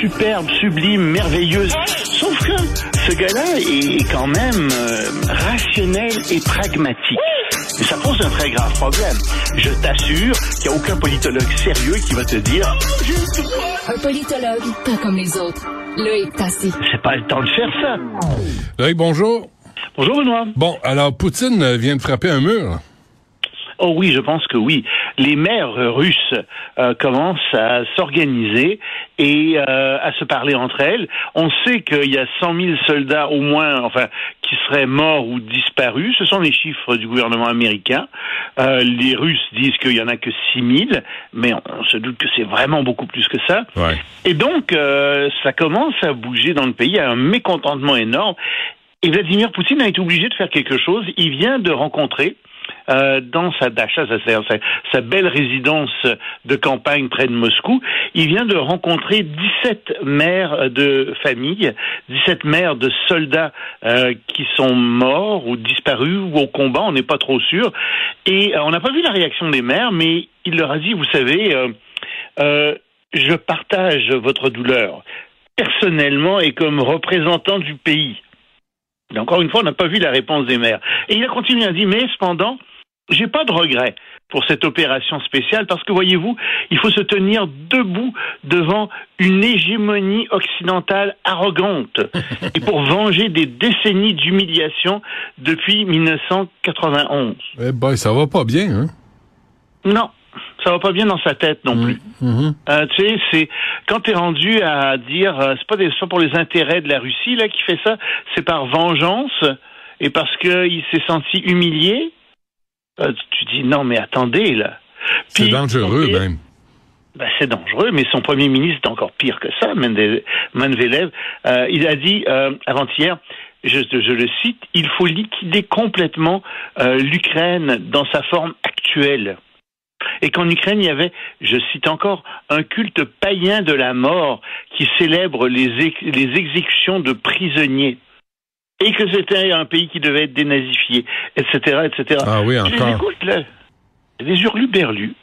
superbe, sublime, merveilleuse. Sauf que ce gars-là est quand même euh, rationnel et pragmatique. Et ça pose un très grave problème. Je t'assure qu'il n'y a aucun politologue sérieux qui va te dire Un politologue, pas comme les autres. Loïc Tassi. c'est pas le temps de faire ça. Loïc, bonjour. Bonjour Benoît. Bon, alors Poutine vient de frapper un mur. Oh oui, je pense que oui. Les maires russes euh, commencent à s'organiser et euh, à se parler entre elles. On sait qu'il y a 100 000 soldats au moins, enfin, qui seraient morts ou disparus. Ce sont les chiffres du gouvernement américain. Euh, les Russes disent qu'il y en a que 6 000, mais on se doute que c'est vraiment beaucoup plus que ça. Ouais. Et donc, ça commence à bouger dans le pays. Il y a un mécontentement énorme. Et Vladimir Poutine a été obligé de faire quelque chose. Il vient de rencontrer euh, dans sa dacha, sa, belle résidence de campagne près de Moscou, il vient de rencontrer 17 mères de famille, 17 mères de soldats euh, qui sont morts ou disparus ou au combat, on n'est pas trop sûr. Et euh, on n'a pas vu la réaction des mères, mais il leur a dit, vous savez, je partage votre douleur personnellement et comme représentant du pays. Et encore une fois, on n'a pas vu la réponse des maires. Et il a continué à dire, mais cependant, j'ai pas de regret pour cette opération spéciale parce que voyez-vous, il faut se tenir debout devant une hégémonie occidentale arrogante et pour venger des décennies d'humiliation depuis 1991. Eh ben, ça va pas bien, hein? Non, ça va pas bien dans sa tête non plus. Mhm. Euh, tu sais, c'est quand t'es rendu à dire, euh, c'est pas des, pour les intérêts de la Russie là qui fait ça, c'est par vengeance et parce qu'il s'est senti humilié. Euh, tu dis non mais attendez là. C'est dangereux, et- même. ben, c'est dangereux, mais son premier ministre est encore pire que ça, Mende- Medvedev. Euh, il a dit euh, avant-hier, je, je le cite, il faut liquider complètement euh, l'Ukraine dans sa forme actuelle. Et qu'en Ukraine, il y avait, je cite encore, un culte païen de la mort qui célèbre les, ex- les exécutions de prisonniers. Et que c'était un pays qui devait être dénazifié, etc., etc. Ah oui, encore. écoute, là. Les hurluberlus.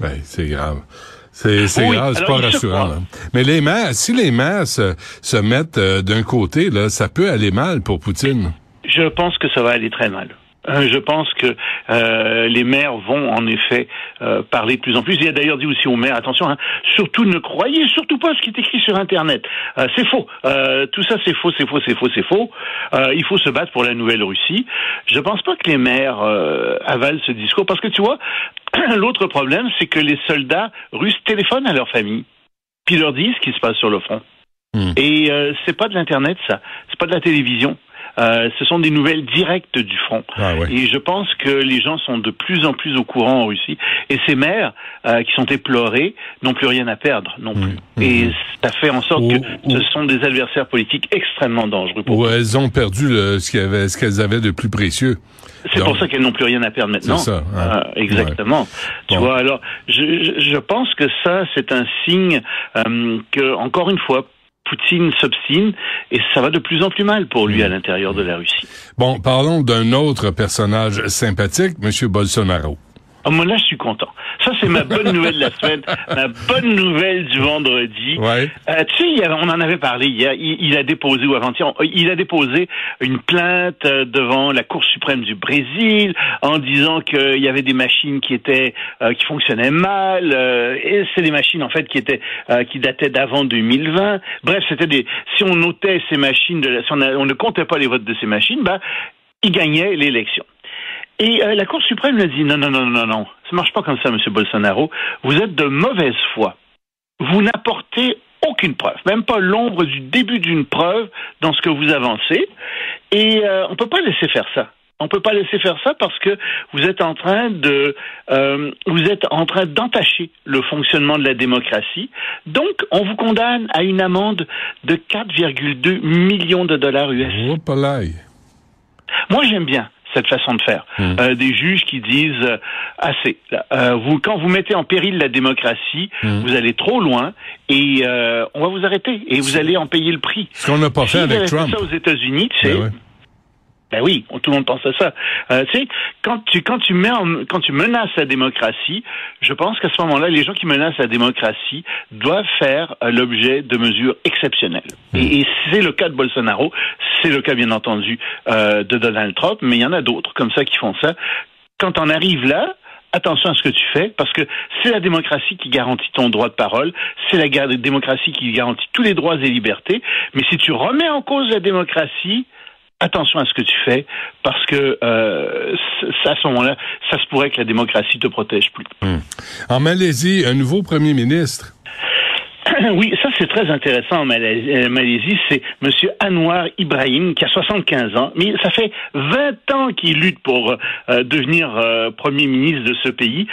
Ouais, c'est grave. C'est c'est Oui, grave, c'est pas rassurant. là. Mais les maires, si les maires se, se mettent euh, d'un côté, là, ça peut aller mal pour Poutine. Je pense que ça va aller très mal. Euh, Je pense que euh, les maires vont en effet euh, parler de plus en plus. Il a d'ailleurs dit aussi aux maires attention, hein, surtout ne croyez surtout pas ce qui est écrit sur Internet. Euh, c'est faux. Euh, tout ça c'est faux, c'est faux, c'est faux, c'est faux. Euh, il faut se battre pour la nouvelle Russie. Je pense pas que les maires euh, avalent ce discours parce que tu vois, l'autre problème c'est que les soldats russes téléphonent à leur famille puis leur disent ce qui se passe sur le front. Hmm. Et euh, c'est pas de l'internet ça, c'est pas de la télévision. Euh, ce sont des nouvelles directes du front. Ah ouais. Et je pense que les gens sont de plus en plus au courant en Russie. Et ces maires euh, qui sont éplorés n'ont plus rien à perdre non plus. Mmh, Et mmh. ça fait en sorte Ou- que ou- ce sont des adversaires politiques extrêmement dangereux. Pour Où elles ont perdu le, ce qu'elles avaient, avaient de plus précieux. C'est pour ça qu'elles n'ont plus rien à perdre maintenant. Ça, hein. Euh, exactement. Tu Bon. vois, alors, je, je, je pense que ça, c'est un signe euh, que, encore une fois, Poutine s'obstine et ça va de plus en plus mal pour lui Mm. à l'intérieur de la Russie. Bon, parlons d'un autre personnage sympathique, Monsieur Bolsonaro. Ah, moi, là, je suis content. Ça, c'est ma bonne nouvelle de la semaine, ma bonne nouvelle du vendredi. Ouais. Euh, tu sais, on en avait parlé hier. Il, il a déposé ou avant-hier, il a déposé une plainte euh, devant la Cour suprême du Brésil en disant qu'il y avait des machines qui étaient euh, qui fonctionnaient mal. euh, et c'est des machines en fait qui étaient euh, qui dataient d'avant 2020. Bref, c'était des. Si on notait ces machines, de la- si on, a- on ne comptait pas les votes de ces machines, bah, il gagnait l'élection. Et euh, la Cour suprême lui a dit non, non, non, non, non, ça marche pas comme ça, Monsieur Bolsonaro. Vous êtes de mauvaise foi. Vous n'apportez aucune preuve, même pas l'ombre du début d'une preuve dans ce que vous avancez. Et euh, on peut pas laisser faire ça. On peut pas laisser faire ça parce que vous êtes en train de, euh, vous êtes en train d'entacher le fonctionnement de la démocratie. Donc, on vous condamne à une amende de 4,2 millions de dollars US. Moi, j'aime bien cette façon de faire. Mm. Euh, des juges qui disent euh, assez. euh, vous, quand vous mettez en péril la démocratie, Mm. vous allez trop loin et euh, on va vous arrêter et vous allez en payer le prix. Ce qu'on n'a pas fait avec fait Trump. ça aux États-Unis, tu sais, Ben oui, tout le monde pense à ça. Euh, tu sais, quand tu quand tu mets quand tu menaces la démocratie, je pense qu'à ce moment-là, les gens qui menacent la démocratie doivent faire euh, l'objet de mesures exceptionnelles. Hmm. Et, c'est le cas de Bolsonaro, c'est le cas bien entendu euh, de Donald Trump, mais il y en a d'autres comme ça qui font ça. Quand on arrive là, attention à ce que tu fais, parce que c'est la démocratie qui garantit ton droit de parole, c'est la démocratie qui garantit tous les droits et libertés, mais si tu remets en cause la démocratie, attention à ce que tu fais, parce que euh, à ce moment-là, ça se pourrait que la démocratie te protège plus. Hmm. En Malaisie, un nouveau premier ministre. Oui, ça c'est très intéressant en euh, Malaisie. C'est M. Anwar Ibrahim qui a 75 ans, mais ça fait 20 ans qu'il lutte pour euh, devenir euh, premier ministre de ce pays.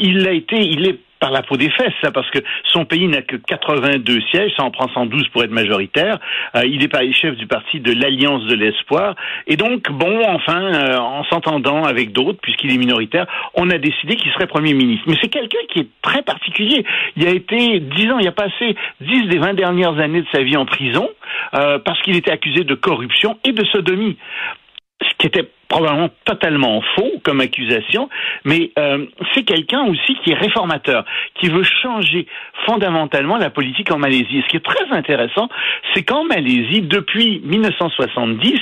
il a été, il est par la peau des fesses, ça, parce que son pays n'a que 82 sièges, ça en prend 112 pour être majoritaire. Euh, il est chef du parti de l'Alliance de l'Espoir. Et donc, bon, enfin, euh, en s'entendant avec d'autres, puisqu'il est minoritaire, on a décidé qu'il serait Premier ministre. Mais c'est quelqu'un qui est très particulier. Il a été 10 ans, il a passé 10 des 20 dernières années de sa vie en prison, euh, parce qu'il était accusé de corruption et de sodomie ce qui était probablement totalement faux comme accusation, mais euh, c'est quelqu'un aussi qui est réformateur, qui veut changer fondamentalement la politique en Malaisie. Ce qui est très intéressant, c'est qu'en Malaisie, depuis 1970,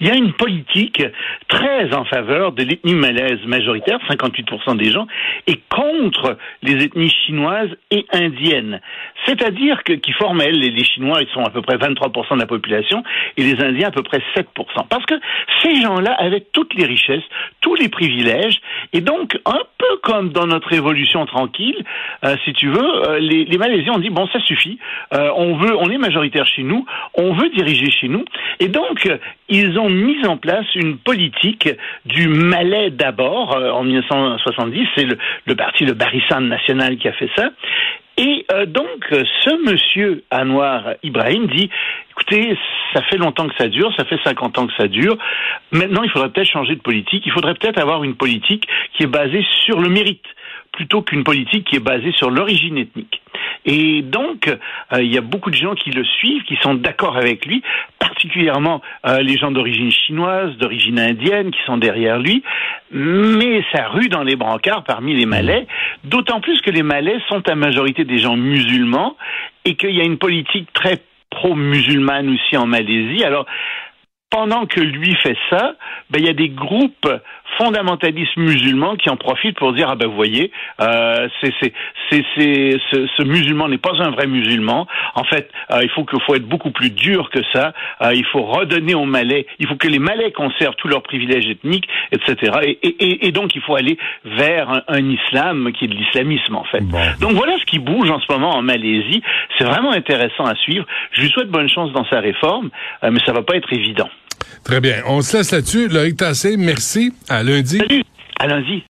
il y a une politique très en faveur de l'ethnie malaise majoritaire, 58% des gens, et contre les ethnies chinoises et indiennes. C'est-à-dire que, qui forment, elles, les Chinois, ils sont à peu près 23% de la population, et les Indiens à peu près 7%. Parce que ces gens-là avaient toutes les richesses, tous les privilèges, et donc, un peu comme dans notre révolution tranquille, euh, si tu veux, euh, les, les, Malaisiens ont dit, bon, ça suffit, euh, on veut, on est majoritaire chez nous, on veut diriger chez nous, et donc, ils ont mis en place une politique du Malais d'abord, en 1970, c'est le, le parti, le Barisan national qui a fait ça, et euh, donc, ce monsieur Anwar Ibrahim dit, écoutez, ça fait longtemps que ça dure, ça fait 50 ans que ça dure. Maintenant, il faudrait peut-être changer de politique. Il faudrait peut-être avoir une politique qui est basée sur le mérite plutôt qu'une politique qui est basée sur l'origine ethnique. Et donc, euh, il y a beaucoup de gens qui le suivent, qui sont d'accord avec lui, particulièrement euh, les gens d'origine chinoise, d'origine indienne, qui sont derrière lui. Mais ça rue dans les brancards parmi les Malais, d'autant plus que les Malais sont à majorité des gens musulmans et qu'il y a une politique très pro-musulmane aussi en Malaisie. Alors, pendant que lui fait ça, ben, il y a des groupes fondamentalistes musulmans qui en profitent pour dire ah ben vous voyez euh, c'est c'est c'est ce, ce, musulman n'est pas un vrai musulman. En fait euh, il faut qu'il faut être beaucoup plus dur que ça. Euh, il faut redonner aux Malais il faut que les Malais conservent tous leurs privilèges ethniques etc et, et, et donc il faut aller vers un, islam qui est de l'islamisme en fait. Donc voilà ce qui bouge en ce moment en Malaisie. C'est vraiment intéressant à suivre. Je lui souhaite bonne chance dans sa réforme euh, mais ça va pas être évident Très bien. On se laisse là-dessus. Loïc Tassé, merci. À lundi. Salut. À lundi.